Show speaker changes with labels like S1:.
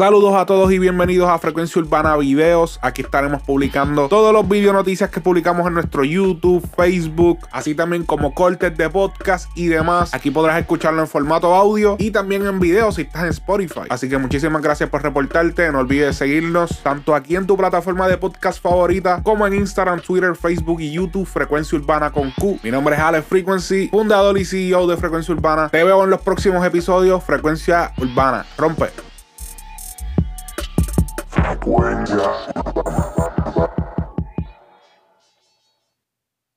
S1: Saludos a todos y bienvenidos a Frecuencia Urbana Videos. Aquí estaremos publicando todos los video noticias que publicamos en nuestro YouTube, Facebook, así también como cortes de podcast y demás. Aquí podrás escucharlo en formato audio y también en video si estás en Spotify. Así que muchísimas gracias por reportarte. No olvides seguirnos tanto aquí en tu plataforma de podcast favorita como en Instagram, Twitter, Facebook y YouTube Frecuencia Urbana con Q. Mi nombre es Alex Frequency, fundador y CEO de Frecuencia Urbana. Te veo en los próximos episodios Frecuencia Urbana. Rompe.
S2: Frecuencia Urbana.